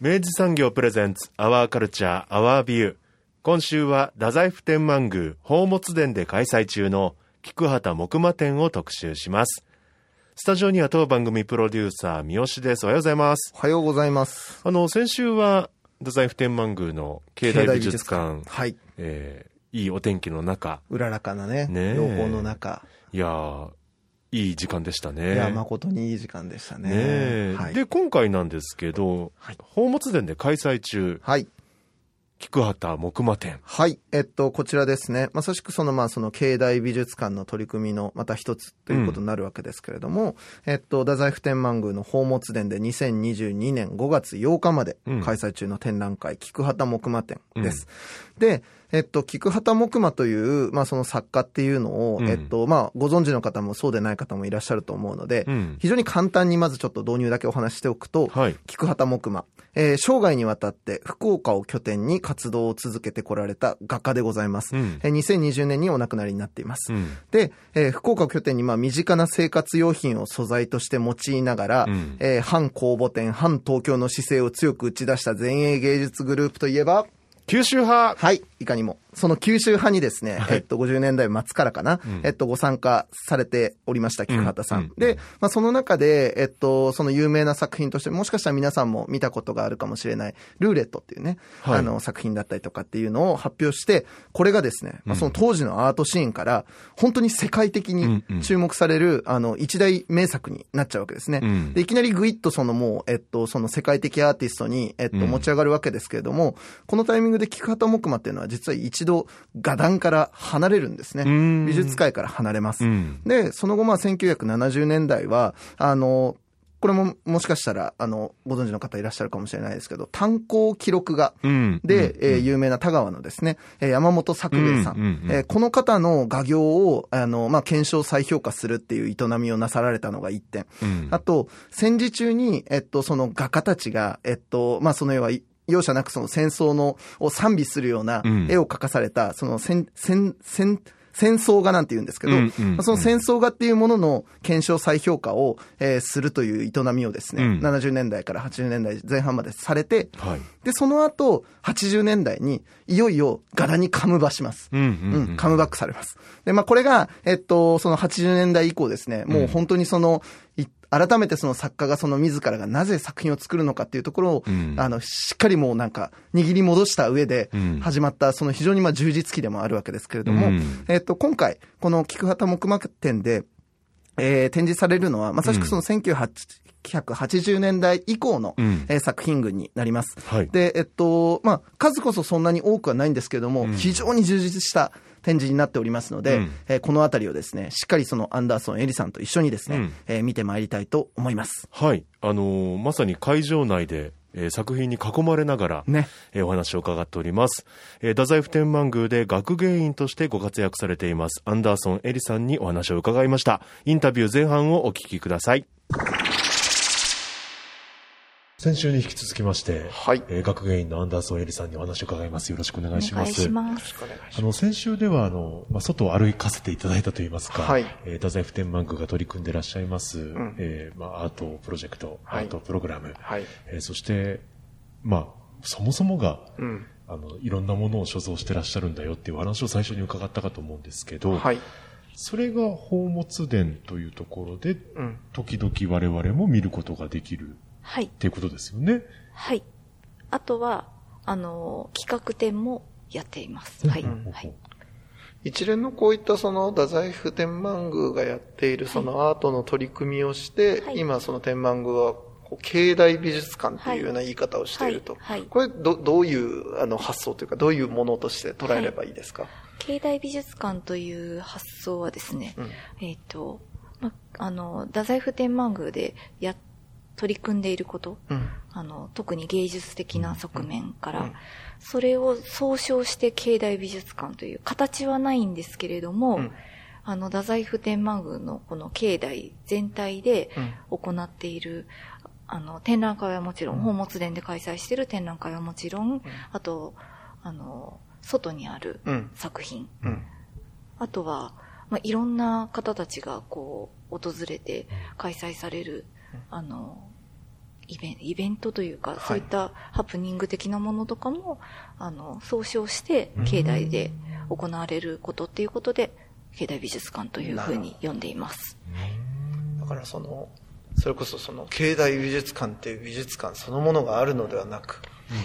明治産業プレゼンツアワーカルチャーアワービュー今週は太宰府天満宮宝物殿で開催中の菊畑木馬展を特集します。スタジオには当番組プロデューサー三好です。おはようございます。おはようございます。あの先週は太宰府天満宮の境内美術館。はい。えーいいお天気の中。うららかなね、ねえ。陽光の中。いやーいい時間でしたねいや、誠にいい時間でしたね。ねえはい。で今回なんですけど、はい宝物殿で開催中はい。菊畑木馬展はい。えっと、こちらですね。まさしくその、まあ、その、境内美術館の取り組みの、また一つということになるわけですけれども、えっと、太宰府天満宮の宝物殿で2022年5月8日までうん開催中の展覧会、菊畑木馬展です。で、えっと、菊畑木馬という、まあ、その作家っていうのを、うん。えっと、まあ、ご存知の方もそうでない方もいらっしゃると思うので、うん。非常に簡単にまずちょっと導入だけお話ししておくと、はい。菊畑木馬、えー生涯にわたって福岡を拠点に活動を続けてこられた画家でございます。うん。えー2020年にお亡くなりになっています。うん。で、えー福岡を拠点にまあ身近な生活用品を素材として用いながら、うん。えー反公募店、反東京の姿勢を強く打ち出した前衛芸術グループといえば、九州派。はい、いかにも。その九州派にですね、はい。えっと、50年代末からかな、ん。えっと、ご参加されておりました、菊畑さん。うん。うんで、まあ、その中で、えっと、その有名な作品として、もしかしたら皆さんも見たことがあるかもしれない、ルーレットっていうね、はい。あの、作品だったりとかっていうのを発表して、これがですね、まあ、その当時のアートシーンから、本当に世界的にうんうん。注目される、あの、一大名作になっちゃうわけですね。うん。で、いきなりグイッとそのもう、えっと、その世界的アーティストに、えっと、うん。持ち上がるわけですけれども、このタイミングで菊畑木馬っていうのは実は一度画壇から離れるんですねん。美術界から離れます。うんで、その後まあ1970年代は、あの、これももしかしたら、あの、ご存知の方いらっしゃるかもしれないですけど、炭鉱記録画うんで、うんえー有名な田川のですね、えー山本作兵衛さん。うえーこの方の画業を、あの、まあ、検証再評価するっていう営みをなさられたのが一点。うんあと、戦時中に、えっと、その画家たちが、えっと、まあ、その要は、容赦なくその戦争の、を賛美するようなうん。絵を描かされた、その戦、戦、戦、戦争画なんて言うんですけど、うんうん。うんまあその戦争画っていうものの検証再評価を、えーするという営みをですね、うん。70年代から80年代前半までされて、はい。で、その後、80年代に、いよいよ柄にカムバします。うんうんうん、カムバックされます。で、まあ、これが、えっと、その80年代以降ですね、もう本当にその、い改めてその作家がその自らがなぜ作品を作るのかっていうところを、うん。あの、しっかりもうなんか、握り戻した上でうん、始まった、その非常にまあ充実期でもあるわけですけれども、うん。えっと、今回、この菊畑木馬展で、えー展示されるのは、まさしくその1980年代以降の、うん。えー作品群になります。はい。で、えっと、まあ、数こそそんなに多くはないんですけれども、うん。非常に充実した展示になっておりますので、うん。えーこのあたりをですね、しっかりそのアンダーソン・エリさんと一緒にですね、うん。えー見てまいりたいと思います。はい。あのーまさに会場内で、えー作品に囲まれながら、ね。えーお話を伺っております、えー太宰府天満宮で学芸員としてご活躍されていますアンダーソン・エリさんにお話を伺いました。インタビュー前半をお聞きください先週に引き続きまして、はいえー学芸員のアンダーソン・エリさんにお話を伺いますよろしくお願いしお願いますします。あの、先週では、あの、まあ、外を歩かせていただいたといいますか、はいえー太宰府天満宮が取り組んでいらっしゃいます、んえーまあ、アートプロジェクト、はいアートプログラム、はい。えーそして、まあ、そもそもが、うん。あの、いろんなものを所蔵してらっしゃるんだよっていう話を最初に伺ったかと思うんですけど、はい。それが宝物殿というところで、うん。時々我々も見ることができるはいっ。ていうことですよね。はい。あとは、あの、企画展もやっています。はい。うんはい。一連のこういったその太宰府天満宮がやっているそのアートの取り組みをして、はい今その天満宮はこう境内美術館っていうような言い方をしていると。はいはいこれど、どういうあの発想というか、どういうものとして捉えればいいですか、境内美術館という発想はですね、うんえっ、と、ま、あの、太宰府天満宮でや、取り組んでいること、うん。あの、特に芸術的な側面から、うん。それを総称して境内美術館という形はないんですけれども、うん。あの、太宰府天満宮のこの境内全体でうん。行っている、あの、展覧会はもちろん、宝物殿で開催している展覧会はもちろん、あと、あの、外にあるうん。作品、うん。あとは、まあ、いろんな方たちがこう、訪れて開催される、あの、イベンイベントというか、い。そういったハプニング的なものとかも、あの、総称して、境内で行われることっていうことで、境内美術館というふうに呼んでいます。だからその、それこそその境内美術館っていう美術館そのものがあるのではなく、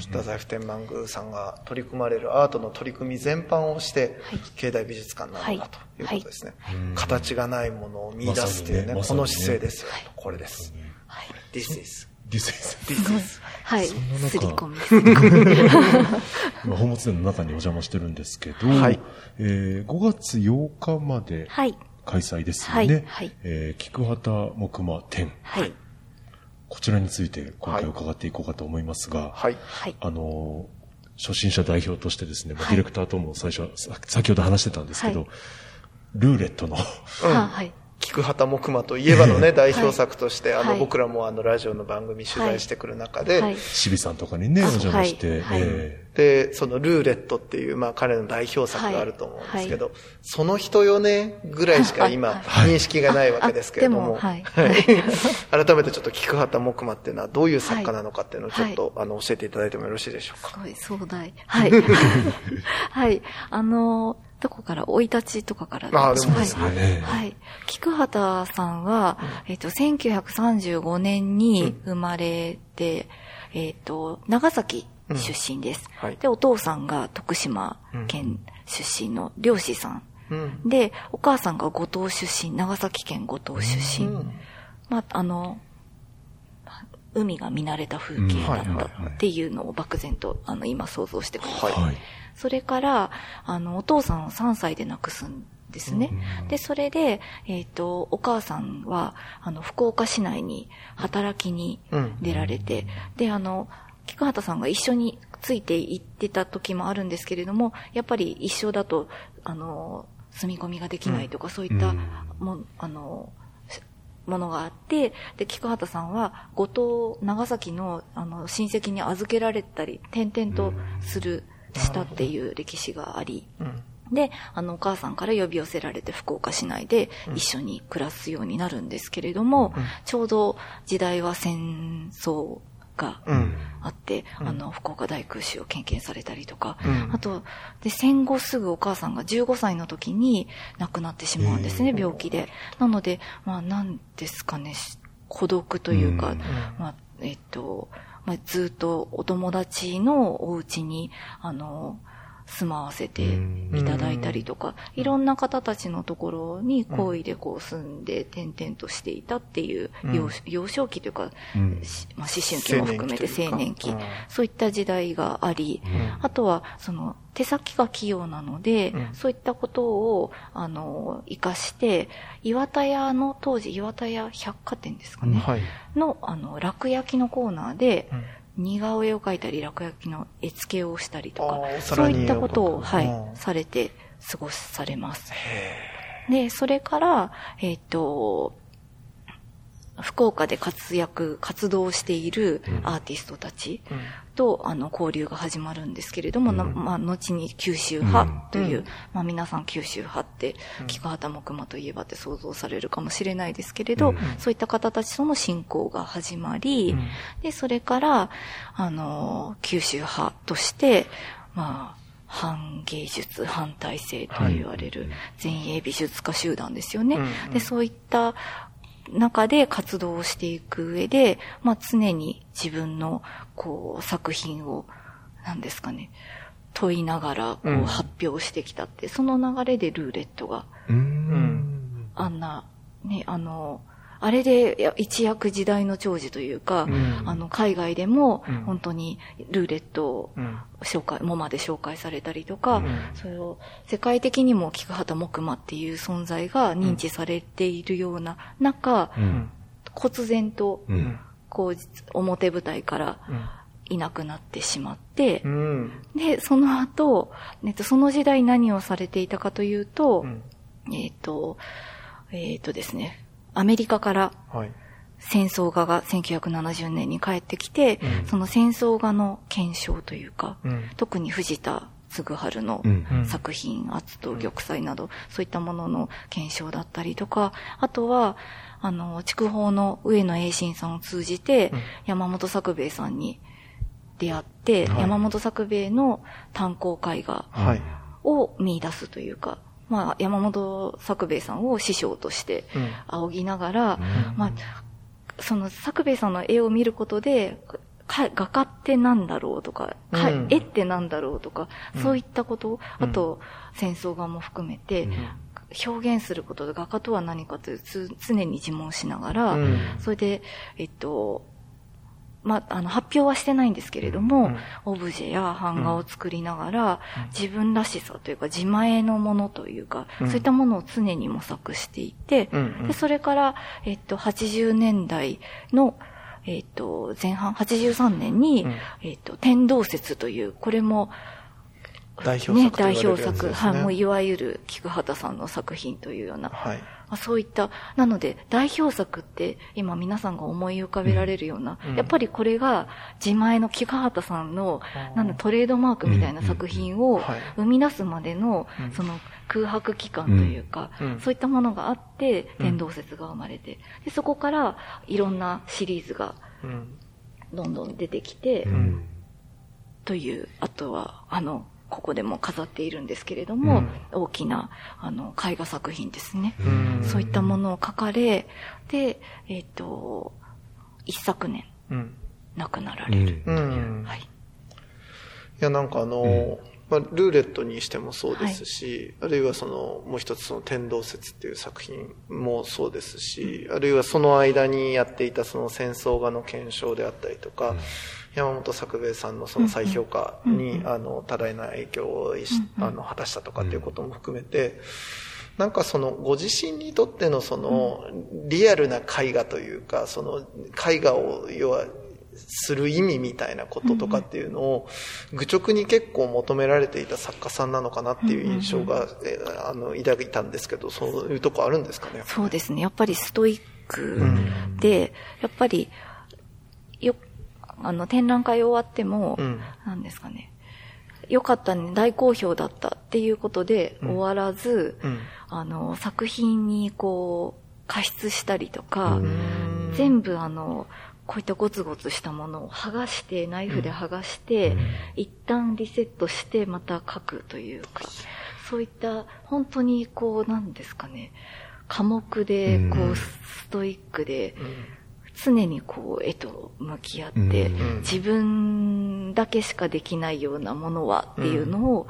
太宰府天満宮さんが取り組まれるアートの取り組み全般をして、はい境内美術館なのだということですね。はい形がないものを見出すっていうね、まさにねこの姿勢ですよ、これです。はい。This is. ディスイズ This is. はい。そんな中すり込み。今、宝物殿の中にお邪魔してるんですけど、はいえー5月8日まではい。開催ですよね。はいはいえー菊畑木馬展。はい。こちらについて今回伺っていこうかと思いますが、はい。はい。あのー初心者代表としてですね、ディレクターとも最初は、さ先ほど話してたんですけど、はいルーレットの、うんあはい。菊畑木馬といえばのね、代表作として、あの、はい僕らもあの、ラジオの番組取材してくる中で、はい。シビさんとかにね、お邪魔して、はい。えで、そのルーレットっていう、まあ彼の代表作があると思うんですけど、その人よね、ぐらいしか今、はい。認識がないわけですけれども、改めてちょっと菊畑木馬っていうのはどういう作家なのかっていうのをちょっと、あの、教えていただいてもよろしいでしょうか。すごい壮大。はい。はい。あの、どこから、生い立ちとかからあでもはいそうですねはい。菊畑さんは、えっと、1935年に生まれて、えっと、長崎出身です。はいで、お父さんが徳島県出身の漁師さん。うん。で、お母さんが五島出身、長崎県五島出身。うんまあ、あの、海が見慣れた風景だったっていうのを漠然と、あの、今想像してください。ーはい。それから、あの、お父さんを3歳で亡くすんですね。で、それで、えっ、と、お母さんは、あの、福岡市内に働きに出られて、で、あの、菊畑さんが一緒について行ってた時もあるんですけれども、やっぱり一緒だと、あの、住み込みができないとか、そういったも、あの、ものがあって、で、菊畑さんは、五島、長崎の、あの、親戚に預けられたり、転々とする、したっていう歴史があり、で、あの、お母さんから呼び寄せられて福岡市内で一緒に暮らすようになるんですけれども、ちょうど時代は戦争がうん。あって、あの、福岡大空襲を経験されたりとか、うん。あと、で、戦後すぐお母さんが15歳の時に亡くなってしまうんですね、病気で。なので、まあ、なんですかね、し孤独というか、うん。まあ、えっと、まあ、ずっとお友達のお家に、あの、住まわせていただいたりとか、いろんな方たちのところに好意でこう住んで転々としていたっていう幼,、幼少期というか、まあ、思春期も含めて青年期。そういった時代があり、あとは、その、手先が器用なので、うん。そういったことを、あの、活かして、岩田屋の、当時岩田屋百貨店ですかね、はい。の、あの、落焼きのコーナーで、うん似顔絵を描いたり、落焼きの絵付けをしたりとかそういったことを、はいうん、されて過ごされます。で、それから、えっ、と、福岡で活躍、活動しているアーティストたちと、あの、交流が始まるんですけれども、なまあ、後に九州派という、うん。まあ、皆さん九州派って、菊畑木馬といえばって想像されるかもしれないですけれど、そういった方たちとの親交が始まり、で、それから、あの、九州派として、まあ、反芸術、反体制と言われる前衛美術家集団ですよね。で、そういった中で活動をしていく上で、まあ、常に自分の、こう、作品を、何ですかね、問いながら、こう、発表してきたって、うん、その流れでルーレットが、あんな、ね、あの、あれで一躍時代の寵児というか、うん、あの、海外でも、本当にルーレットを紹介、モマで紹介されたりとか、うん、それを世界的にも菊畑木馬っていう存在が認知されているような中、うん、忽然と、こう、表舞台から、いなくなってしまって、うん、で、その後、えっと、その時代何をされていたかというと、うん、えっ、ー、と、えっ、ー、とですね、アメリカから戦争画が1970年に帰ってきて、うん、その戦争画の検証というか、うん、特に藤田嗣治の作品、圧と玉砕など、そういったものの検証だったりとか、あとは、あの、筑豊の上野栄信さんを通じて、山本作兵衛さんに出会って、はい、山本作兵衛の炭鉱絵画を見出すというか、まあ、山本作兵衛さんを師匠として仰ぎながら、うん、まあ、その作兵衛さんの絵を見ることで、画家ってなんだろうとか、うん、絵ってなんだろうとか、そういったこと、あと戦争画も含めて、表現することで画家とは何かという常に自問しながら、それで、えっと、まあ、あの、発表はしてないんですけれども、うん、オブジェや版画を作りながら、うん、自分らしさというか、自前のものというか、うん、そういったものを常に模索していて、で、それから、えっと、80年代の、えっと、前半、83年に、えっと、天動説という、これも、代表作、ね、代表作。はい、もういわゆる菊畑さんの作品というような。はい。まあ、そういった、なので代表作って今皆さんが思い浮かべられるような、うん、やっぱりこれが自前の菊畑さんの、なんだ、トレードマークみたいな作品を生み出すまでの、その空白期間というか、うん、そういったものがあって、天動説が生まれて、でそこからいろんなシリーズが、どんどん出てきて、という、あとは、あの、ここでも飾っているんですけれども、うん、大きなあの絵画作品ですね。うそういったものを描かれ、で、えっ、ー、と、一昨年、うん、亡くなられる。という。はい。いや、なんかあの、まあ、ルーレットにしてもそうですし、はい、あるいはその、もう一つその天動説っていう作品もそうですし、あるいはその間にやっていたその戦争画の検証であったりとか、山本作兵衛さんのその再評価に、あの、多大な影響をあの果たしたとかっていうことも含めて、なんかそのご自身にとってのそのリアルな絵画というか、その絵画を要はする意味みたいなこととかっていうのを愚直に結構求められていた作家さんなのかなっていう印象が、あの抱いたんですけどそういうとこあるんですかねそうですね。やっぱりストイックで、やっぱりよあの、展覧会終わっても、うん、なんですかね、よかったね、大好評だったっていうことで終わらず、うん、あの、作品にこう、加筆したりとか、全部あの、こういったゴツゴツしたものを剥がして、ナイフで剥がして、うん、一旦リセットしてまた書くというか、そういった本当にこう、なんですかね、科目で、こう、ストイックで、常にこう絵と向き合って、自分だけしかできないようなものはっていうのを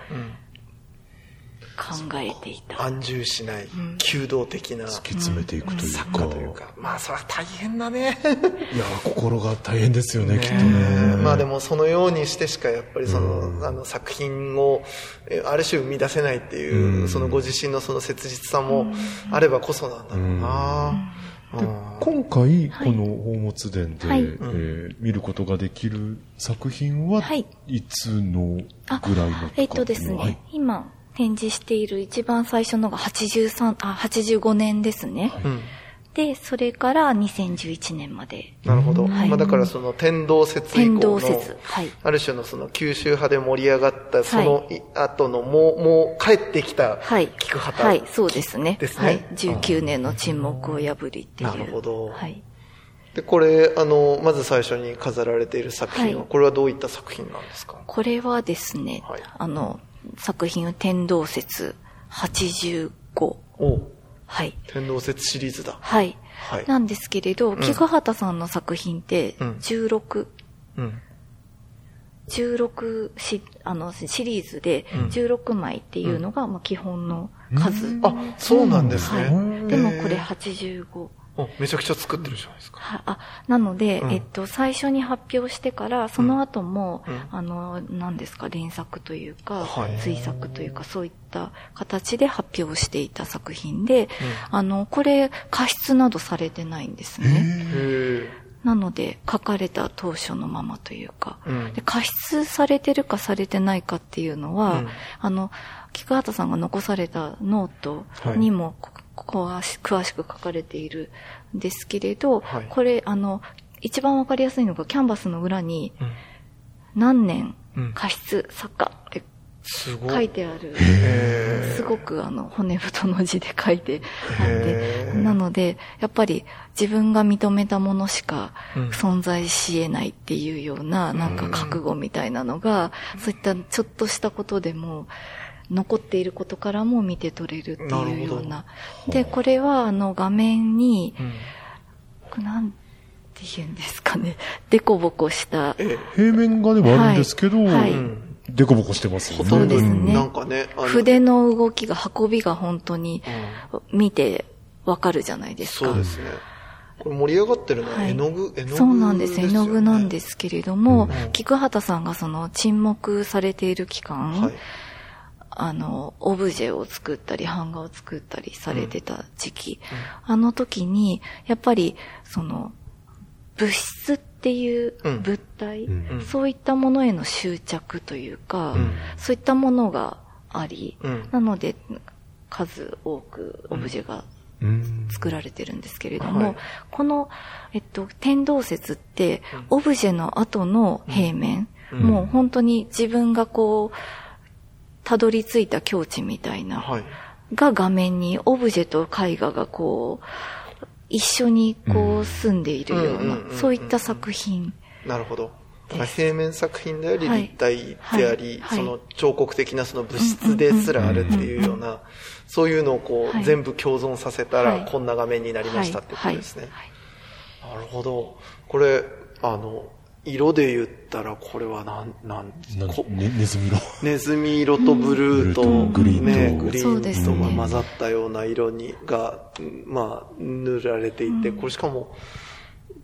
考えていた。安住しない、弓道的な。突き詰めていくというか。作家というか。まあ、それは大変だね。いや、心が大変ですよね、きっとね。まあでも、そのようにしてしか、やっぱりその、あの、作品を、ある種生み出せないっていう、そのご自身のその切実さもあればこそなんだろうな。で今回、この宝物殿で、はい、えー、見ることができる作品は、はい、いつのぐらいのえっ、とですね、はい、今展示している一番最初のが83あ85年ですね。はいで、それから2011年まで。なるほど。はい、まあだからその天動説以降の、天動説。はい。ある種のその九州派で盛り上がった、その後のもう、もう帰ってきた、はい。菊畑、はい。そうですね。ですね。はい。19年の沈黙を破りっていう。なるほど。はい。で、これ、あの、まず最初に飾られている作品は、はい、これはどういった作品なんですか？これはですね、はい、あの、作品は天動説85。おはい。天動説シリーズだ。はい。なんですけれど、菊畑さんの作品って16、うん。16しあのシリーズで16枚っていうのが、まあ、基本の数、うん、あそうなんですね、はい、でもこれ85めちゃくちゃ作ってるじゃないですか。はあ、なので、うん、えっと、最初に発表してから、その後も、うん、あの、何ですか、連作というか、はい、追作というか、そういった形で発表していた作品で、うん、あの、これ、加筆などされてないんですね。なので、書かれた当初のままというか、で加筆されてるかされてないかっていうのは、あの、菊畑さんが残されたノートにも、はい詳し詳しく書かれているんですけれど、はい、これ、あの、一番わかりやすいのが、キャンバスの裏に、何年、過失作家って書いてある、すごくあの骨太の字で書いてあって、なので、やっぱり自分が認めたものしか存在し得ないっていうような、なんか覚悟みたいなのが、そういったちょっとしたことでも、残っていることからも見て取れるっていうような。で、これはあの画面に、うん、なんて言うんですかね、デコボコした。平面画ではあるんですけど、はい、はいデコボコしてますよね。そうですね。なんかね。筆の動きが、運びが本当に見てわかるじゃないですか。そうですね。これ盛り上がってるのは絵の具、はい、絵の具、そうなんです。絵の具なんですけれども、うん、菊畑さんがその沈黙されている期間、はい、あの、オブジェを作ったり、版画を作ったりされてた時期、うん、あの時に、やっぱり、その、物質っていう物体、うん、そういったものへの執着というか、うん、そういったものがあり、なので、数多くオブジェが作られてるんですけれども、はい、この、えっと、天動説って、オブジェの後の平面、もう本当に自分がこう、たどり着いた境地みたいな、はい、が画面にオブジェと絵画がこう、一緒にこう住んでいるような、そういった作品。なるほど。平面作品であり、立体であり、その彫刻的なその物質ですらあるっていうような、そういうのをこう、全部共存させたら、こんな画面になりましたってことですね。なるほど。これ、あの、色で言ったらこれはなん、なん、ね、ネズミ色。ネズミ色とブルーと、グリーンと、ね、グリーンと混ざったような色に、が、まあ、塗られていて、これしかも、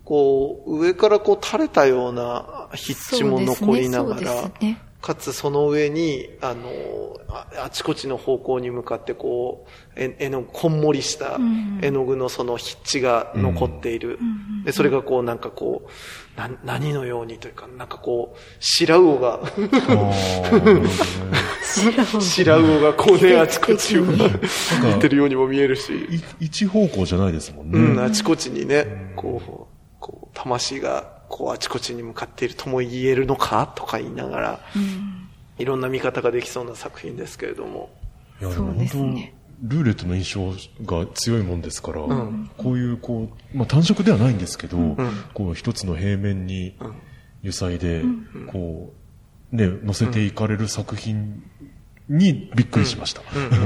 こう、上からこう垂れたような筆致も残りながら、かつその上に、あの、あちこちの方向に向かってこう、絵の、こんもりした絵の具のその筆致が残っている。で、それがこうなんかこう、な、何のようにというか、なんかこう、白魚が 白魚がこうね、あちこちを見てるようにも見えるし。一方向じゃないですもんね。うん、あちこちにね、こう、こう、魂がこうあちこちに向かっているとも言えるのかとか言いながら、うん、いろんな見方ができそうな作品ですけれども。いや、でも本当、ね、ルーレットの印象が強いもんですから、うん、こういう、こう、まあ単色ではないんですけど、うん、こう一つの平面に油彩で、こう、ね、載せていかれる作品にびっくりしました。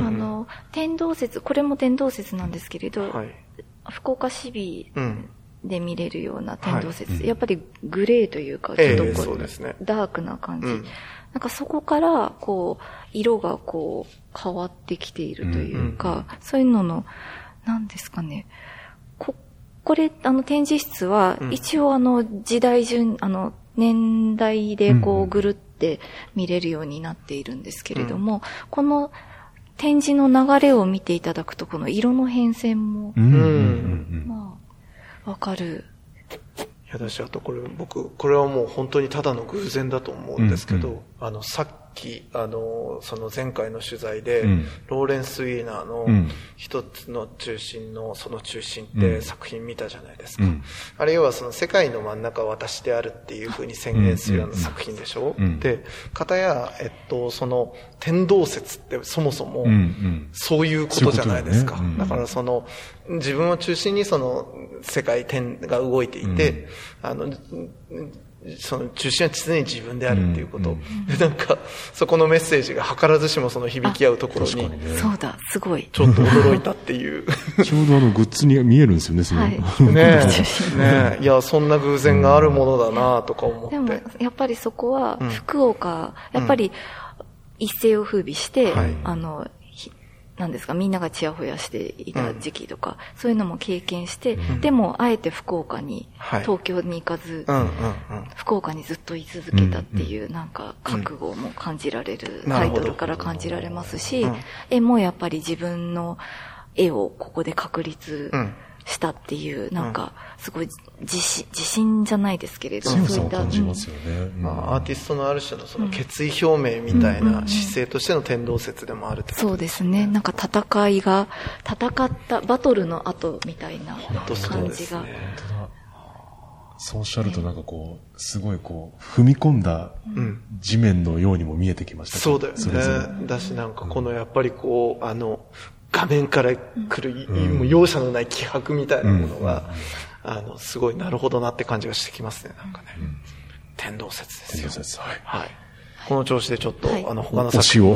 あの、天動説、これも天動説なんですけれど、はい、福岡市美で見れるような天動説、はい、やっぱりグレーというか、ちょっとこう、えーね、ダークな感じ、うん、なんかそこから、こう、色がこう、変わってきているというか、うんうん、そういうのの、なんですかね、こ、これ、あの展示室は、一応あの、時代順、あの、年代でこう、ぐるって見れるようになっているんですけれども、うん、この、展示の流れを見ていただくと、この色の変遷も、うん、まあ、わかる。いや、私、あとこれ、僕、これはもう本当にただの偶然だと思うんですけど、うんうん、あの、さっき、あの、その前回の取材で、うん、ローレンス・ウィーナーの一つの中心のその中心って作品見たじゃないですか。うん、あるいはその世界の真ん中は私であるっていうふうに宣言するような作品でしょ、うん、で、かや、えっと、その天動説ってそもそもそういうことじゃないですか。だからその自分を中心にその世界天が動いていて、あの、その中心は常に自分であるっていうこと。うんうん、なんか、そこのメッセージが図らずしもその響き合うところに。ね、そうだ、すごい。ちょっと驚いたっていう。ちょうどあのグッズに見えるんですよね、その。はい、ねえ。ねいや、そんな偶然があるものだなとか思って。でも、やっぱりそこは、福岡、うん、やっぱり、一世を風靡して、はい、あの、なんですか、みんながちやほやしていた時期とか、うん、そういうのも経験して、うん、でも、あえて福岡に、はい、東京に行かず、うんうんうん、福岡にずっと居続けたっていう、うんうん、なんか、覚悟も感じられる、タイトルから感じられますし、絵もやっぱり自分の絵をここで確立したっていう、なんか、すごい自信、自信じゃないですけれど、強さを感じますよね。まあ、アーティストのある種のその決意表明みたいな姿勢としての天動説でもあるってことですね。そうですね。なんか戦いが、戦ったバトルの後みたいな感じが。そうおっしゃるとなんかこう、すごいこう、踏み込んだ地面のようにも見えてきました、そうだよね。だしなんかこのやっぱりこう、あの、画面から来る、もう容赦のない気迫みたいなものが、あの、すごいなるほどなって感じがしてきますね、なんかね。天動説ですよ。天動説、はい。はい。この調子でちょっと、あの、他の作品を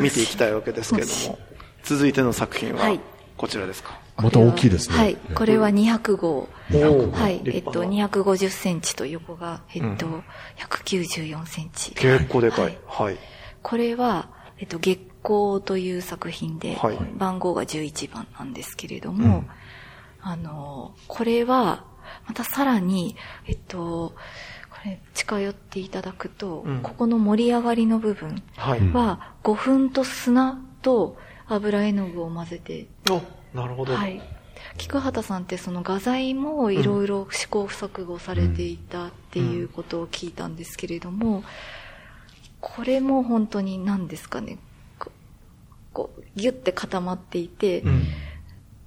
見ていきたいわけですけれども、続いての作品は、こちらですか？また大きいですね。はい。これは200号。はい。えっと、250センチと横が、えっと、194センチ。結構でかい。はい。これは、えっと、月光という作品で、はい、番号が11番なんですけれども、うん、あの、これは、またさらに、えっと、これ近寄っていただくと、うん、ここの盛り上がりの部分は、5分と砂と油絵の具を混ぜて、なるほど。はい。菊畑さんってその画材もいろいろ試行錯誤されていたっていうことを聞いたんですけれども、これも本当に何ですかね、こう、ギュッて固まっていて、うん、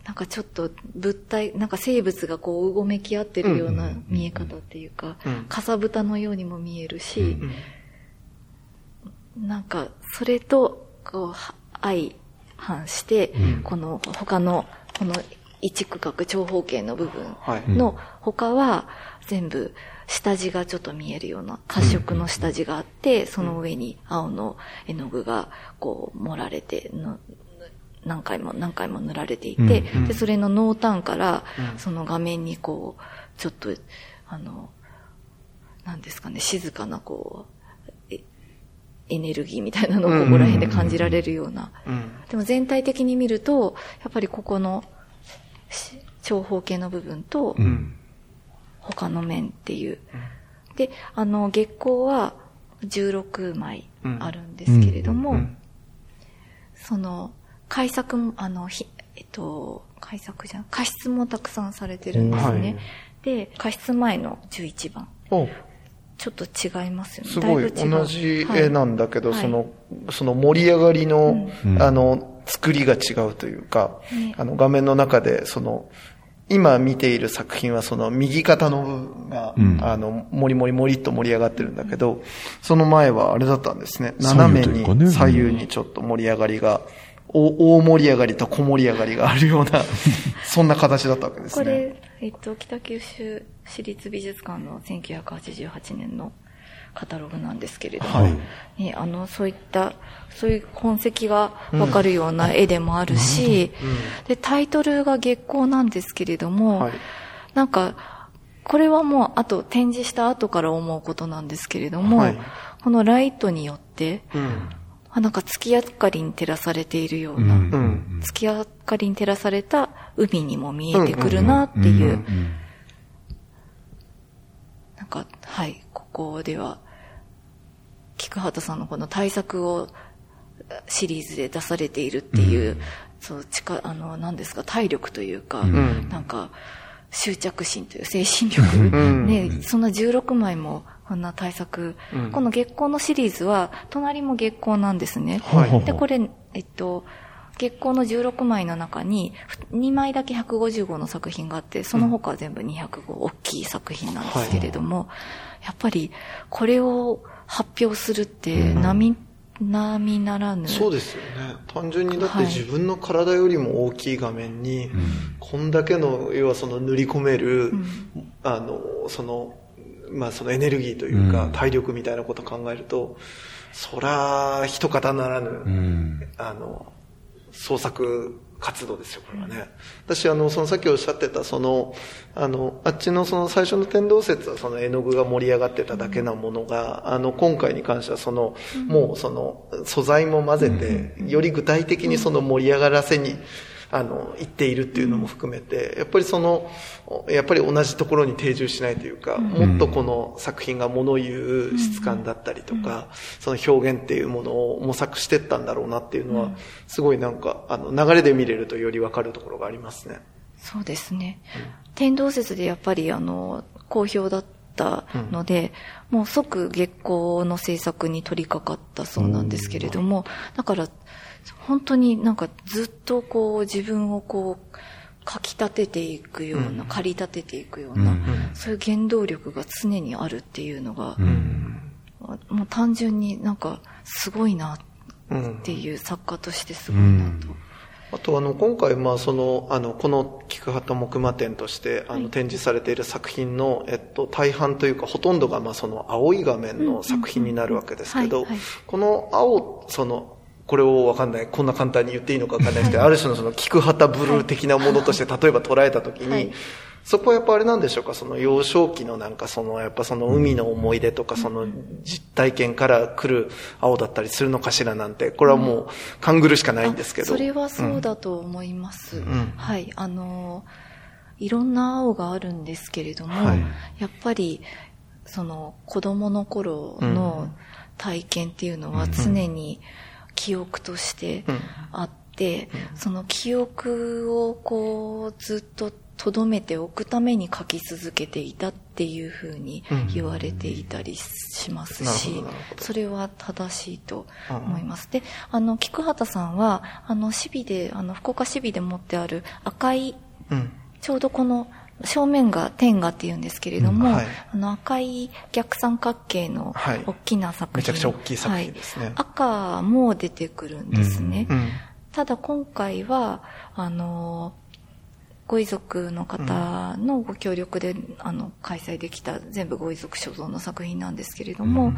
なんかちょっと物体、なんか生物がこう、うごめき合ってるような見え方っていうか、うん、かさぶたのようにも見えるし、うん、なんか、それと、こう、相反して、この他の、この一区画長方形の部分の他は全部下地がちょっと見えるような褐色の下地があって、その上に青の絵の具がこう盛られての、何回も何回も塗られていて、で、それの濃淡から、その画面にこう、ちょっと、あの、なんですかね、静かなこう、エネルギーみたいなのをここら辺で感じられるような。でも全体的に見ると、やっぱりここの長方形の部分と、他の面っていう。で、あの、月光は16枚あるんですけれども、その、改作も、あの、ひえっと、改作じゃん、加湿もたくさんされてるんですね。はい、で、加湿前の11番。ちょっと違いますよね。すごい。同じ絵なんだけど、はい、その、その盛り上がりの、うん、あの、作りが違うというか、ね、あの画面の中で、その、今見ている作品はその右肩の部分が、うん、あの、もりもりもりっと盛り上がってるんだけど、その前はあれだったんですね。斜めに左右にちょっと盛り上がりが、大盛り上がりと小盛り上がりがあるような、そんな形だったわけですね。これ、えっと、北九州市立美術館の1988年のカタログなんですけれども、はい、ね、あの、そういった、そういう痕跡がわかるような絵でもあるし、うん。うん、で、タイトルが月光なんですけれども、はい、なんか、これはもう、あと、展示した後から思うことなんですけれども、はい、このライトによって、うん、なんか月明かりに照らされているような、うん、月明かりに照らされた海にも見えてくるなっていう、なんか、はい、ここでは、菊畑さんのこの対策をシリーズで出されているっていう、うん、そう力あの何ですか体力というか、うん、なんか執着心という精神力、うん、ね、そんな16枚もこんな対策、この月光のシリーズは隣も月光なんですね、はい、でこれえっと月光の16枚の中に2枚だけ150号の作品があってその他は全部200号大きい作品なんですけれども、やっぱりこれを発表するって並、並ならぬ。そうですよね。単純にだって自分の体よりも大きい画面に、はい、こんだけの要はその塗り込める、うん、あのそのまあそのエネルギーというか、体力みたいなことを考えると、そら、一方ならぬ、あの、創作活動ですよ、これはね。私、あの、そのさっきおっしゃってた、その、あの、あっちのその最初の天動説はその絵の具が盛り上がってただけなものが、あの、今回に関してはその、もうその、素材も混ぜて、より具体的にその盛り上がらせに、あの、言っているっていうのも含めて、やっぱりその、やっぱり同じところに定住しないというか、もっとこの作品が物言う質感だったりとか、その表現っていうものを模索してったんだろうなっていうのは、すごいなんか、あの、流れで見れるとよりわかるところがありますね。そうですね。天動説でやっぱりあの、好評だったので、うん、もう即月光の制作に取り掛かったそうなんですけれども、だから本当になんかずっとこう自分をこう、かき立てていくような、駆り立てていくような、そういう原動力が常にあるっていうのが、もう単純になんかすごいなっていう作家としてすごいなと。あとあの今回まあそのあのこの菊畑木馬展としてあの展示されている作品のえっと大半というかほとんどがまあその青い画面の作品になるわけですけどこの青そのこれをわかんない、こんな簡単に言っていいのかわかんないですけど、ある種のその菊旗ブルー的なものとして例えば捉えたときに、はい、そこはやっぱあれなんでしょうか、その幼少期のなんかその、やっぱその海の思い出とか、その実体験から来る青だったりするのかしらなんて、これはもう勘ぐるしかないんですけど。それはそうだと思います。うん、はい、あの、いろんな青があるんですけれども、はい、やっぱり、その子供の頃の体験っていうのは常に、うん記憶としてあって、うん、その記憶をこうずっと留めておくために書き続けていたっていうふうに言われていたりしますし、うん、それは正しいと思います。で、あの、菊畑さんは、あの、シビで、あの、福岡市ビで持ってある赤い、うん、ちょうどこの正面が天下っていうんですけれども、うんはい、あの赤い逆三角形の大きな作品、はい、めちゃくちゃ大きい作品ですね、はい、赤も出てくるんですね、うんうん、ただ今回はあのご遺族の方のご協力で、あの開催できた全部ご遺族所蔵の作品なんですけれども、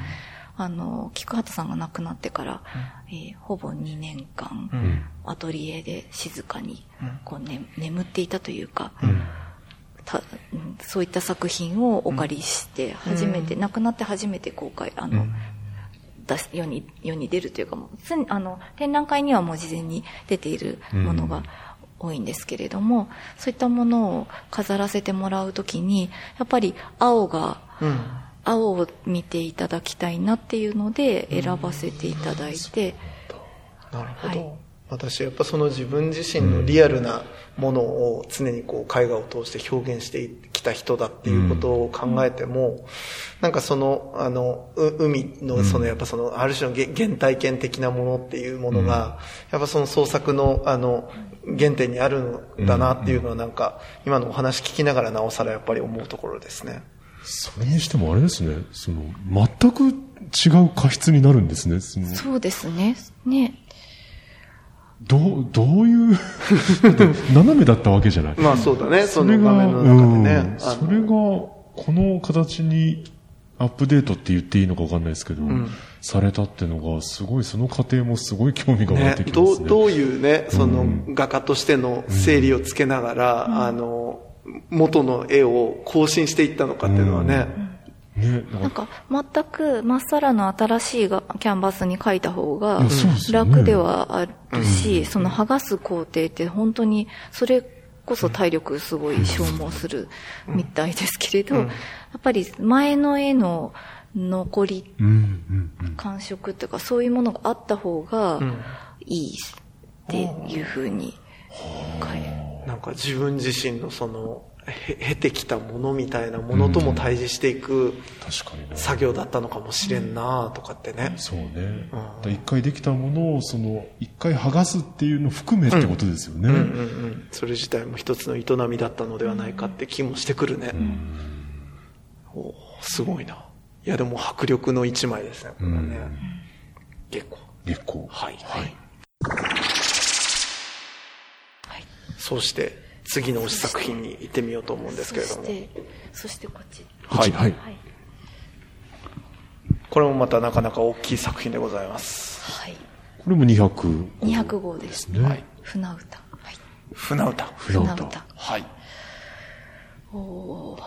あの菊畑さんが亡くなってから、うん、えー、ほぼ2年間、うん、アトリエで静かにこう、ね、眠っていたというか、うんそういった作品をお借りして初めて、うん、亡くなって初めて公開あの、うん、出す世に世に出るというかもうあの展覧会にはもう事前に出ているものが多いんですけれども、そういったものを飾らせてもらうときにやっぱり青が、青を見ていただきたいなっていうので選ばせていただいて、なるほど、はい私やっぱその自分自身のリアルなものを常にこう絵画を通して表現してきた人だっていうことを考えても、なんかその、あの、海のそのやっぱその、ある種の原体験的なものっていうものが、やっぱその創作のあの、原点にあるんだなっていうのはなんか、今のお話聞きながらなおさらやっぱり思うところですね。それにしてもあれですね、その、全く違う過失になるんですね。そうですね。ね。どう、どういう 斜めだったわけじゃない。まあそうだね、その画面の中でね。それが、この形にアップデートって言っていいのかわかんないですけど、うん、されたっていうのが、すごい、その過程もすごい興味が湧いてきますね。ねどうどういうね、その画家としての整理をつけながら、うん、あの、元の絵を更新していったのかっていうのはね、うんね、なんか全くまっさらの新しいがキャンバスに描いた方が楽ではあるし、その剥がす工程って本当にそれこそ体力すごい消耗するみたいですけれど、やっぱり前の絵の残り、感触というかそういうものがあった方がいいっていうふうに、なんか自分自身のその経てきたものみたいなものとも対峙していく作業だったのかもしれんなとかってね。そうね。一、うん、回できたものをその一回剥がすっていうのを含めってことですよね、うんうんうんうん。それ自体も一つの営みだったのではないかって気もしてくるね。おすごいな。いやでも迫力の一枚ですね、これはね。月光。月光。はい。はい。はい、そうして、次の推し作品に行ってみようと思うんですけれども。そして、こっち。はい、はい。これもまたなかなか大きい作品でございます。はい。これも200 200号ですね。ね。船歌。はい。船歌。船歌。はい。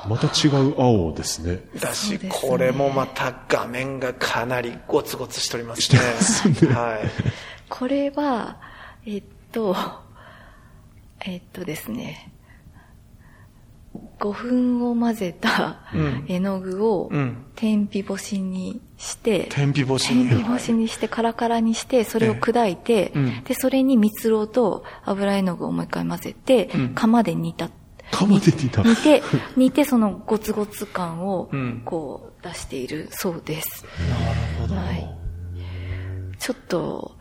また違う青ですね。だし、そうですねこれもまた画面がかなりゴツゴツしておりますね。はい。これは、えっと、えっとですね、5分を混ぜたうん絵の具をうん天日干しにして、天日干しに。天日干しにしてカラカラにして、それを砕いて、うんで、それに蜜蝋と油絵の具をもう一回混ぜて、うん釜で煮た。釜で煮た煮て、煮てそのゴツゴツ感をうん、こう出しているそうです。なるほど。はい。ちょっと、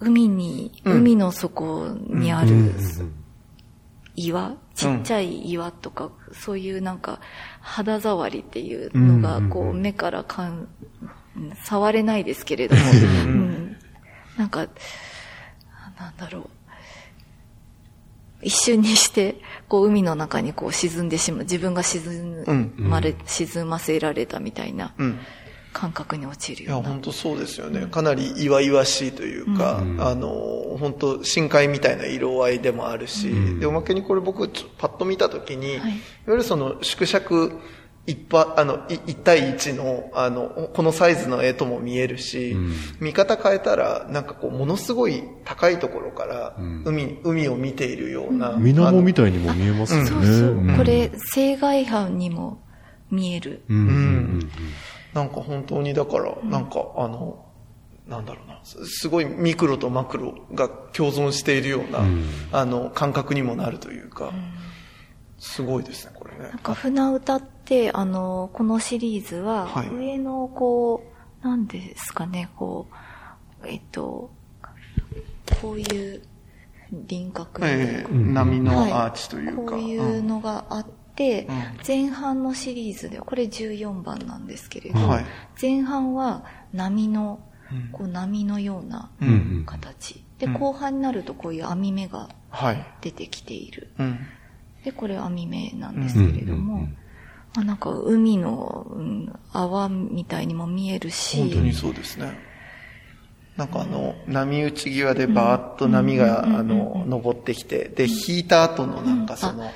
海に、うん。海の底にあるうん。岩、ちっちゃい岩とか、そういうなんか、肌触りっていうのが、こう、目からかん、触れないですけれども、うん。なんか、なんだろう。一瞬にして、こう、海の中にこう沈んでしまう、自分が沈まれ、沈ませられたみたいな。うん。感覚に陥るような。本当そうですよね。かなり岩々しいというか、あの、本当深海みたいな色合いでもあるし、で、おまけにこれ僕、ちょパッと見たときに、い、わゆるその縮尺、一ぱ、あの、い一対一の、あの、このサイズの絵とも見えるし、見方変えたら、なんかこう、ものすごい高いところから、海、海を見ているような。水面みたたいにも見えますよね。そうそう。んこれ、青外波にも見える。うんうんなんか本当にだから、なんかあの、なんだろうな、すすごいミクロとマクロが共存しているような、あの、感覚にもなるというか、すごいですね、これね。なん。か船歌って、あの、このシリーズははい、上のこう、なんですかね、こう、えっと、こういう輪郭ええ波のアーチというか。こういうのがあって、前半のシリーズでは、これ14番なんですけれど、はい前半は波の、こう波のようなうん形。で、後半になるとこういう網目がはい。出てきている。うん。で、これ網目なんですけれども、まあ、なんか海の、うん泡みたいにも見えるし、本当にそうですね。なんかあの、波打ち際でバーッと波が、あの、登ってきて、で、引いた後のなんかその、ね、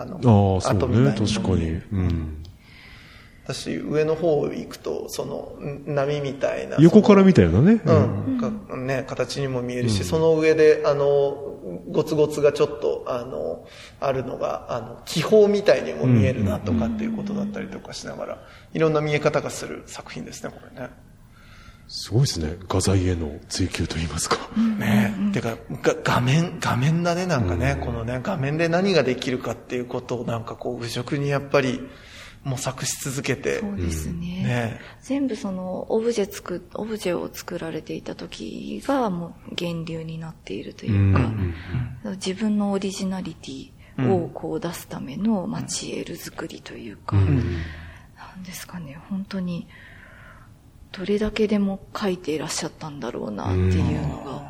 あの、ああ、そ後うね、確かに。うん私、上の方行くと、その、ん波みたいな。横から見たようなね。うん、がね、形にも見えるし、その上で、あの、ゴツゴツがちょっと、あの、あるのが、あの、気泡みたいにも見えるなとかっていうことだったりとかしながら、いろんな見え方がする作品ですね、これね。すごいですね。画材への追求といいますか。ね。てか、が画面、画面だね、なんかね、このね、画面で何ができるかっていうことをなんかこう、愚直にやっぱり模索し続けて、そうですね。ね。全部そのオブジェ作っ、オブジェを作られていた時がもう源流になっているというか、自分のオリジナリティをこう出すための、まあ、チエル作りというか、なんですかね、本当に、どれだけでも書いていらっしゃったんだろうなっていうのが、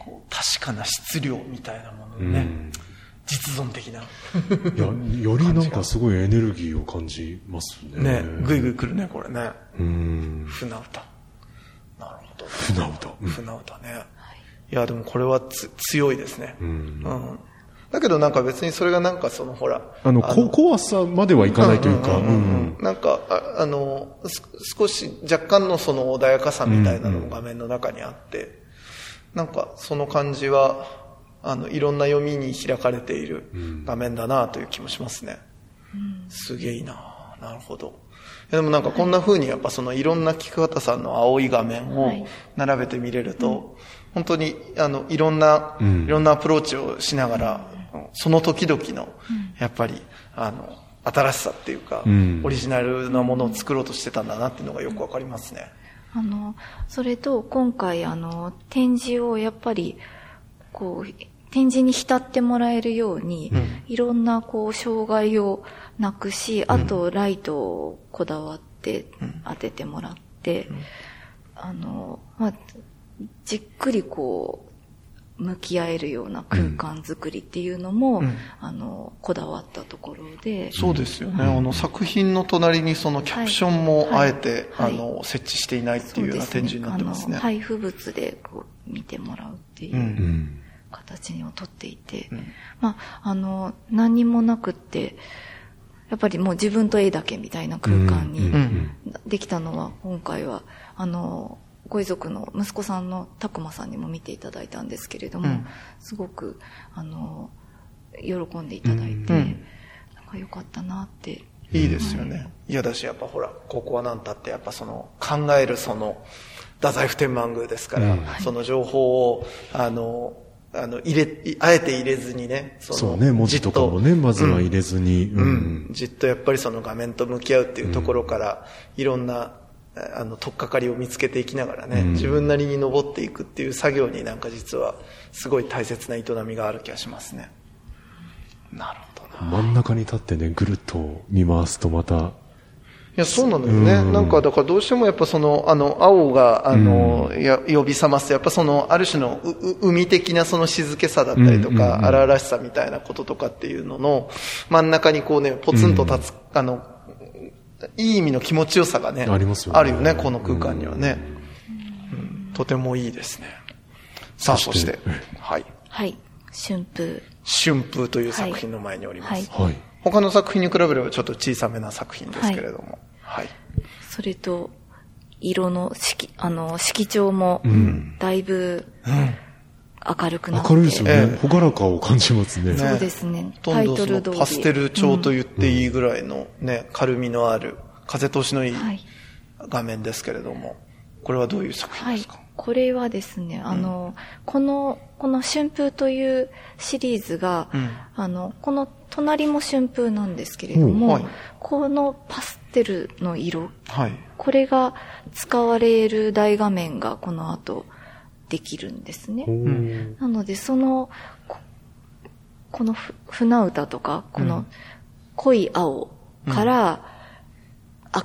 こう確かな質量みたいなものをね、実存的な。いや、よりなんかすごいエネルギーを感じますね。ね、ぐいぐい来るね、これね。うん。船歌。なるほど、ね。船歌。うん船歌ね。いや、でもこれはつ強いですね。んうん。だけどなんか別にそれがなんかそのほら。あの、こ怖さまではいかないというか、うんなんか、ああの、す少し若干のその穏やかさみたいなのも画面の中にあって、なんかその感じは、あの、いろんな読みに開かれている画面だなという気もしますね。すげえななるほど。でもなんかこんな風にやっぱそのいろんな菊畑さんの青い画面をはい並べて見れると、本当にあのいろんな、いろんなアプローチをしながら、その時々の、やっぱり、あの、新しさっていうか、ん。オリジナルなものを作ろうとしてたんだなっていうのがよくわかりますね。あの、それと今回あの、展示をやっぱり、こう、展示に浸ってもらえるように、いろんなこう、障害をなくし、あとライトをこだわって当ててもらって、あの、まあ、じっくりこう、向き合えるような空間づくりっていうのも、うん、あの、こだわったところで。そうですよね。あの、作品の隣にそのキャプションもあえて、はい、あの、設置していないっていうような展示になってますね。配布物でこう見てもらうっていう形をとっていて、うん、まあ、あの、何にもなくって、やっぱりもう自分と絵だけみたいな空間にできたのは、今回は、あの、ご遺族の息子さんの拓磨さんにも見ていただいたんですけれども、うん、すごく、あの、喜んでいただいて、うん、なんか良かったなって。いいですよね。はい、いやだし、やっぱほら、ここはなんたって、やっぱその、考えるその、太宰府天満宮ですから、うん、その情報を、あの、あの、入れ、あえて入れずにね、そそうね、文字とかもね、まずは入れずに、うん、うん、じっとやっぱりその画面と向き合うっていうところから、いろんなあの、とっかかりを見つけていきながらね、うん、自分なりに登っていくっていう作業になんか実は、すごい大切な営みがある気がしますね。なるほどな。真ん中に立ってね、ぐるっと見回すとまた、いや、そうなんだよね。うん、なんか、だからどうしてもやっぱその、あの、青が、あの、うん、や呼び覚ますやっぱその、ある種のう、海的なその静けさだったりとか、荒々しさみたいなこととかっていうのの、真ん中にこうね、ポツンと立つ、あの、いい意味の気持ちよさがね、ありますよね。あるよね、この空間にはね。うん、とてもいいですね。さあ、そして、はい。はい。春風。春風という作品の前におります。はい。他の作品に比べればちょっと小さめな作品ですけれども。はい。それと、色の色、あの、色調も、だいぶ、明るくなって、明るいですよね。ほがらかを感じますね。そうですね。タイトル通り。パステル調と言っていいぐらいのね、軽みのある、風通しのいい画面ですけれども、これはどういう作品ですか、はい、これはですね、あの、この、この春風というシリーズが、うん、あの、この隣も春風なんですけれども、はい、このパステルの色、はい、これが使われる大画面がこの後できるんですね。なので、その、この船歌とか、この濃い青から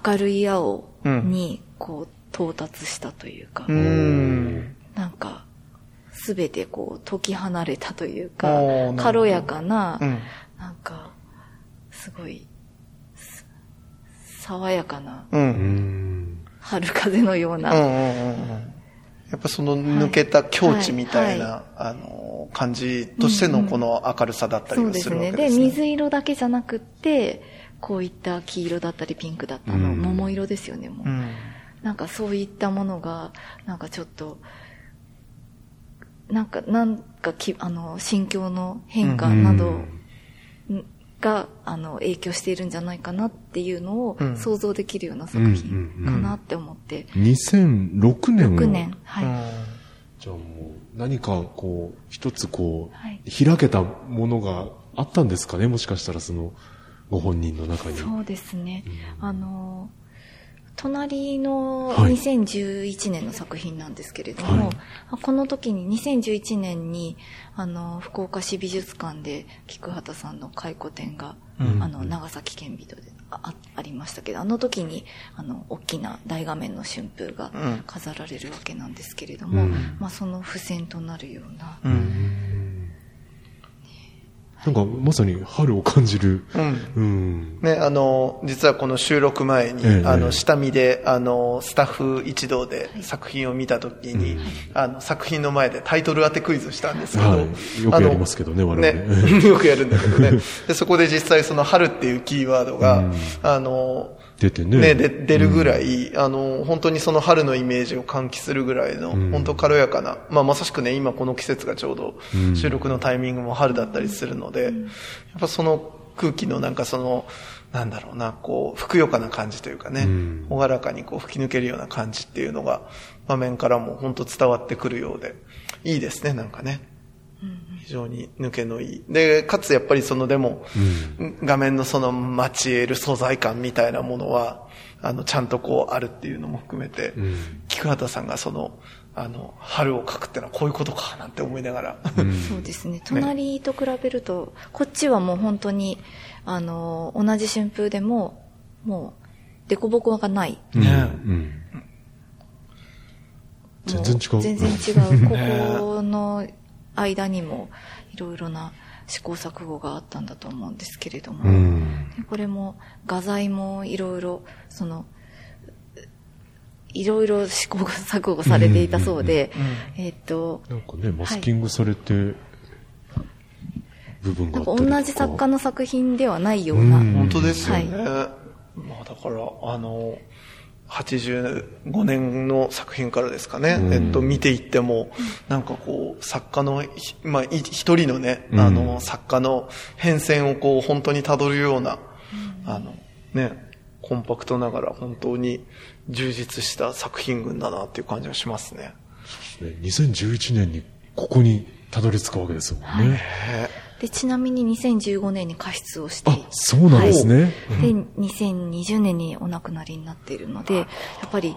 明るい青にこう到達したというか、なんか、すべてこう解き放れたというか、軽やかな、なんか、すごい、爽やかな、春風のような、やっぱその抜けた境地みたいな、あの、感じとしてのこの明るさだったりするわけですね。そうですね。で、水色だけじゃなくって、こういった黄色だったりピンクだったの、桃色ですよね、もう。うん、なんかそういったものが、なんかちょっと、なんか、なんかき、あの、心境の変化などが、あの、影響しているんじゃないかなっていうのを想像できるような作品かなって思って。2006年 ?6 年、はい。じゃあもう、何かこう、一つこう、はい、開けたものがあったんですかね？もしかしたらその、ご本人の中に。そうですね。うん、あの、隣の2011年の作品なんですけれども、はい、この時に2011年にあの福岡市美術館で菊畑さんの回顧展が、うん、あの長崎県人であありましたけどあの時にあの大きな大画面の春風が飾られるわけなんですけれども、うん、まあ、その付箋となるような。うんなんかまさに春を感じる。うん。うん、ね、あの、実はこの収録前に、ええ、あの、下見で、あの、スタッフ一同で作品を見たときに、はい、あの、作品の前でタイトル当てクイズしたんですけど、はい、よくやりますけどね、我々ね。よくやるんだけどね。で、そこで実際その春っていうキーワードが、うん、あの、出てね。ね、で出るぐらい、うん、あの、本当にその春のイメージを喚起するぐらいの、うん、本当軽やかな、まあまさしくね、今この季節がちょうど収録のタイミングも春だったりするので、うん、やっぱその空気のなんかその、なんだろうな、こう、ふくよかな感じというかね、朗らかにこう吹き抜けるような感じっていうのが、場面からも本当伝わってくるようで、いいですね、なんかね。非常に抜けのいい。で、かつやっぱりそのでも、うん、画面のその待ち得る素材感みたいなものは、あの、ちゃんとこうあるっていうのも含めて、うん、菊畑さんがその、あの、春を描くってのはこういうことかなんて思いながら。うん、そうですね。隣と比べると、こっちはもう本当に、あの、同じ春風でも、もう、凸凹がない。ね、うん全然違う。全然違う。ここの間にもいろいろな試行錯誤があったんだと思うんですけれども、これも画材もいろいろそのいろいろ試行錯誤されていたそうで、えっと。なんかね、マスキングされて、はい、部分が同じ作家の作品ではないような。本当ですよね。はい、まあだから、あの、85年の作品からですかね、うん、えっと、見ていっても、なんかこう、作家の、まあ、一人のね、うん、あの、作家の変遷をこう、本当に辿るような、うん、あの、ね、コンパクトながら本当に充実した作品群だなっていう感じがしますね。2011年にここにたどり着くわけですもんね。はい、でちなみに2015年に過失をしてあそうなんですね、はい、で2020年にお亡くなりになっているのでやっぱり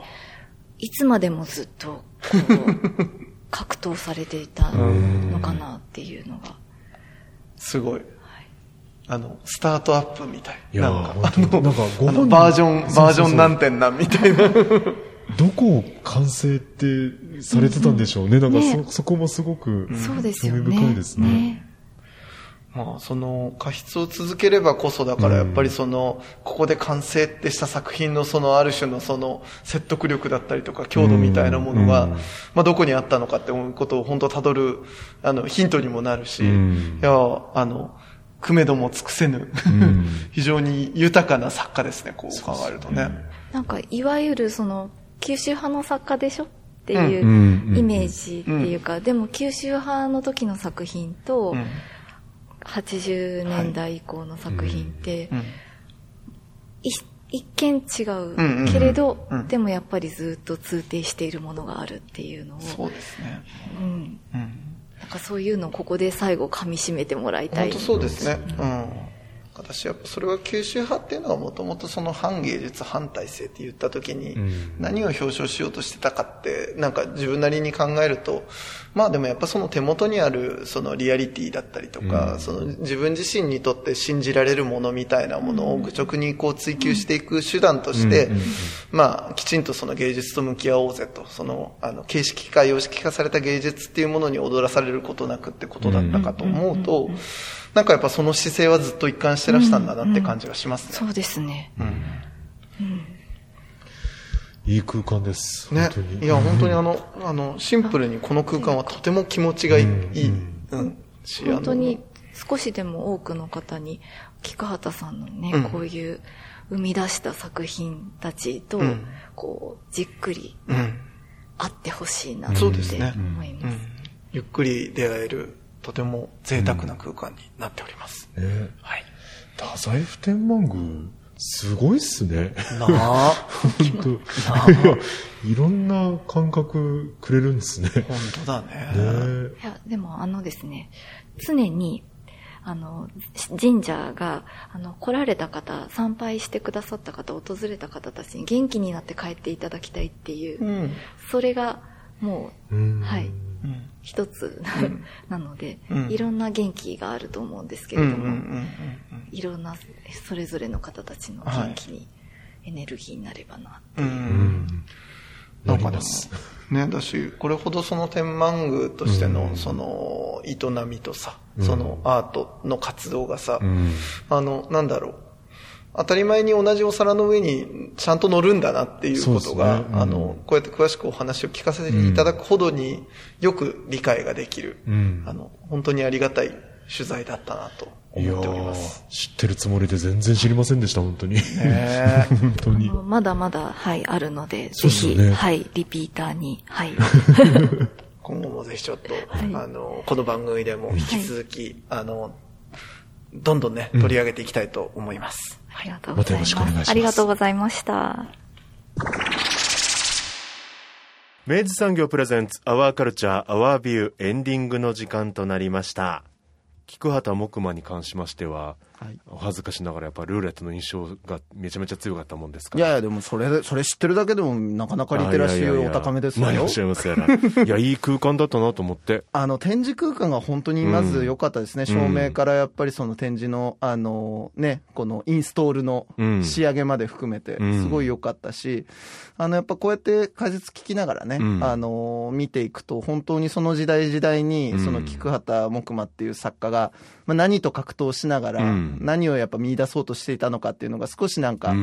いつまでもずっと 格闘されていたのかなっていうのが。すごい。あの、スタートアップみたい。いやなんか、あの、なんかご本バージョン、バージョン何点なんみたいな。どこを完成ってされてたんでしょうね。なんかそ、ね、そこもすごく、そうですよね。興味深いですね。ねまあ、その、過失を続ければこそだから、やっぱりその、ここで完成ってした作品のその、ある種のその、説得力だったりとか、強度みたいなものが、まあ、どこにあったのかって思うことを本当辿る、あの、ヒントにもなるし、いや、あの、くめども尽くせぬ、非常に豊かな作家ですね、こう考えるとね。なんか、いわゆるその、九州派の作家でしょ？っていうイメージっていうか、でも九州派の時の作品と、80年代以降の作品って、一見違うけれど、でもやっぱりずっと通底しているものがあるっていうのを。そうですね。うん。なんかそういうのをここで最後噛み締めてもらいたい。本当そうですね。うん。私はそれは九州派っていうのはもともとその反芸術反体制って言った時に何を表彰しようとしてたかってなんか自分なりに考えるとまあでもやっぱその手元にあるそのリアリティだったりとか、その自分自身にとって信じられるものみたいなものを愚直にこう追求していく手段として、まあきちんとその芸術と向き合おうぜと、そのあの形式化、様式化された芸術っていうものに踊らされることなくってことだったかと思うと、なんかやっぱその姿勢はずっと一貫してらしたんだなって感じがしますね。そうですね。うんいい空間です。ね。いや、本当にあの、あの、シンプルにこの空間はとても気持ちがいい。うん。うん、本当に少しでも多くの方に、菊畑さんのね、うん、こういう生み出した作品たちと、うん、こう、じっくり、会ってほしいなって思います。ね、ゆっくり出会える、とても贅沢な空間になっております。ね、はい。太宰府天満宮、すごいっすね。なあ。本当いろんな感覚くれるんですね。本当だね。ねいや、でもあのですね、常に、あの、神社が、あの、来られた方、参拝してくださった方、訪れた方たちに元気になって帰っていただきたいっていう、うん、それが、もう、うはい、一つなので、いろんな元気があると思うんですけれども、いろんなそれぞれの方たちの元気にエネルギーになればなっていう。なんかね、ね、だし、これほどその天満宮としての、その、営みとさ、そのアートの活動がさ、あの、なんだろう、当たり前に同じお皿の上にちゃんと乗るんだなっていうことが、ねうん、あの、こうやって詳しくお話を聞かせていただくほどによく理解ができる、うん、あの、本当にありがたい取材だったなと思っております。知ってるつもりで全然知りませんでした、本当に。本当に。まだまだ、はい、あるので、ぜひ、ね、はい、リピーターに、はい。今後もぜひちょっと、はい、あの、この番組でも引き続き、はい、あの、どんどんね、取り上げていきたいと思います。ありがとうございます。またよろしくお願いします。ありがとうございました。明治産業 presents アワーカルチャーアワービューエンディングの時間となりました。菊畑茂久馬に関しましては、はい、お恥ずかしながらやっぱルーレットの印象がめちゃめちゃ強かったもんですかいやいや、でもそれ、それ知ってるだけでもなかなかリテラシーお高めですよ。いおっしゃいますやら。いや、いい空間だったなと思って。あの、展示空間が本当にまず良かったですね。うん、照明からやっぱりその展示の、あの、ね、このインストールの仕上げまで含めて、すごい良かったし、あの、やっぱこうやって解説聞きながらね、うん、あの、見ていくと、本当にその時代時代に、その菊畑木馬っていう作家が、まあ、何と格闘しながら、何をやっぱ見出そうとしていたのかっていうのが少しなんか、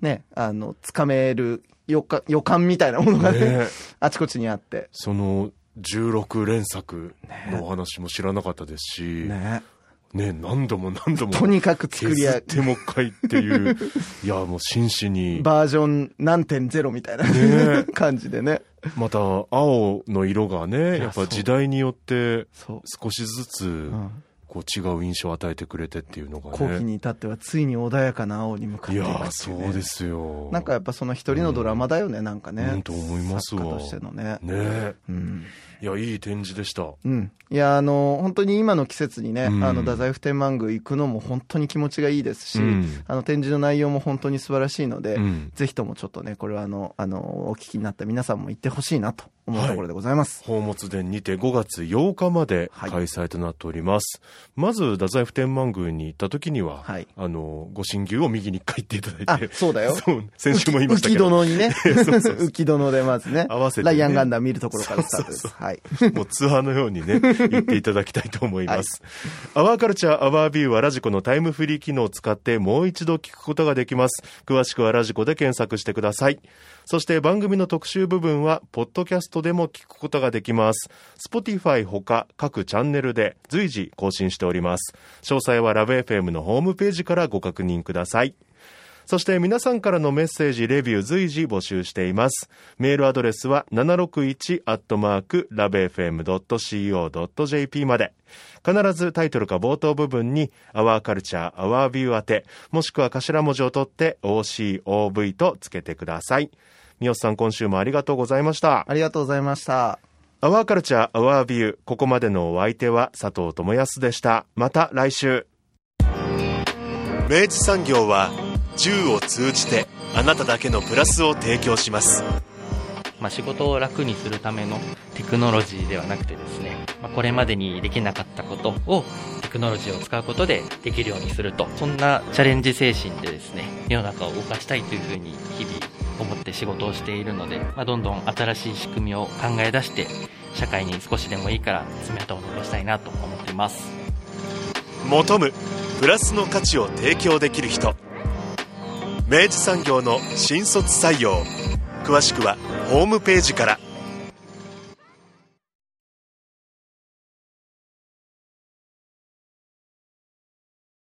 ね、あの、つかめる予感予感みたいなものがね、ね あちこちにあって。その、16連作のお話も知らなかったですし、ねね、何度も何度も。とにかく作り上げてもう一回っていう、いや、もう真摯に。バージョン何点ゼロみたいな、ね、感じでね。また、青の色がね、やっぱ時代によって少しずつ、うんこう違う印象を与えてくれてっていうのがね。後期に至ってはついに穏やかな青に向かっていく、ね、いやそうですよ。なんかやっぱその一人のドラマだよね、うん、なんかね。うん、と思いますわ。としてのね。ねうん。いや、いい展示でした。うん。いや、あの、本当に今の季節にね、うん、あの、太宰府天満宮行くのも本当に気持ちがいいですし、うん、あの、展示の内容も本当に素晴らしいので、うん、ぜひともちょっとね、これはあの、あの、お聞きになった皆さんも行ってほしいなと思うところでございます。宝物殿にて5月8日まで開催となっております。はい、まず、太宰府天満宮に行った時には、はい、あの、ご神牛を右に一回行っていただいて。そうだよ。そう、先週も言いましたけど。浮殿にね。浮殿でまずね。合わせて、ね、ライアンガンダー見るところからスタートです。そうそうそうはい。もうツアーのようにね、行っていただきたいと思います。はい、アワーカルチャーアワービューはラジコのタイムフリー機能を使ってもう一度聞くことができます。詳しくはラジコで検索してください。そして番組の特集部分は、ポッドキャストでも聞くことができます。Spotify ほか各チャンネルで随時更新しております。詳細はラブ FM のホームページからご確認ください。そして皆さんからのメッセージ、レビュー随時募集しています。メールアドレスは 761-lovefm.co.jp まで。必ずタイトルか冒頭部分に Our Culture, Our View 宛て、もしくは頭文字を取って OCOV とつけてください。三好さん、今週もありがとうございました。ありがとうございました。アワーカルチャー、アワービュー。ここまでのお相手は佐藤智康でした。また来週。明治産業は銃を通じてあなただけのプラスを提供します。まあ、仕事を楽にするためのテクノロジーではなくてですね、まあ、これまでにできなかったことをテクノロジーを使うことでできるようにするとそんなチャレンジ精神でですね世の中を動かしたいというふうに日々思って仕事をしているので、まあ、どんどん新しい仕組みを考え出して社会に少しでもいいから爪痕を残したいなと思っています。求むプラスの価値を提供できる人明治産業の新卒採用。詳しくはホームページから。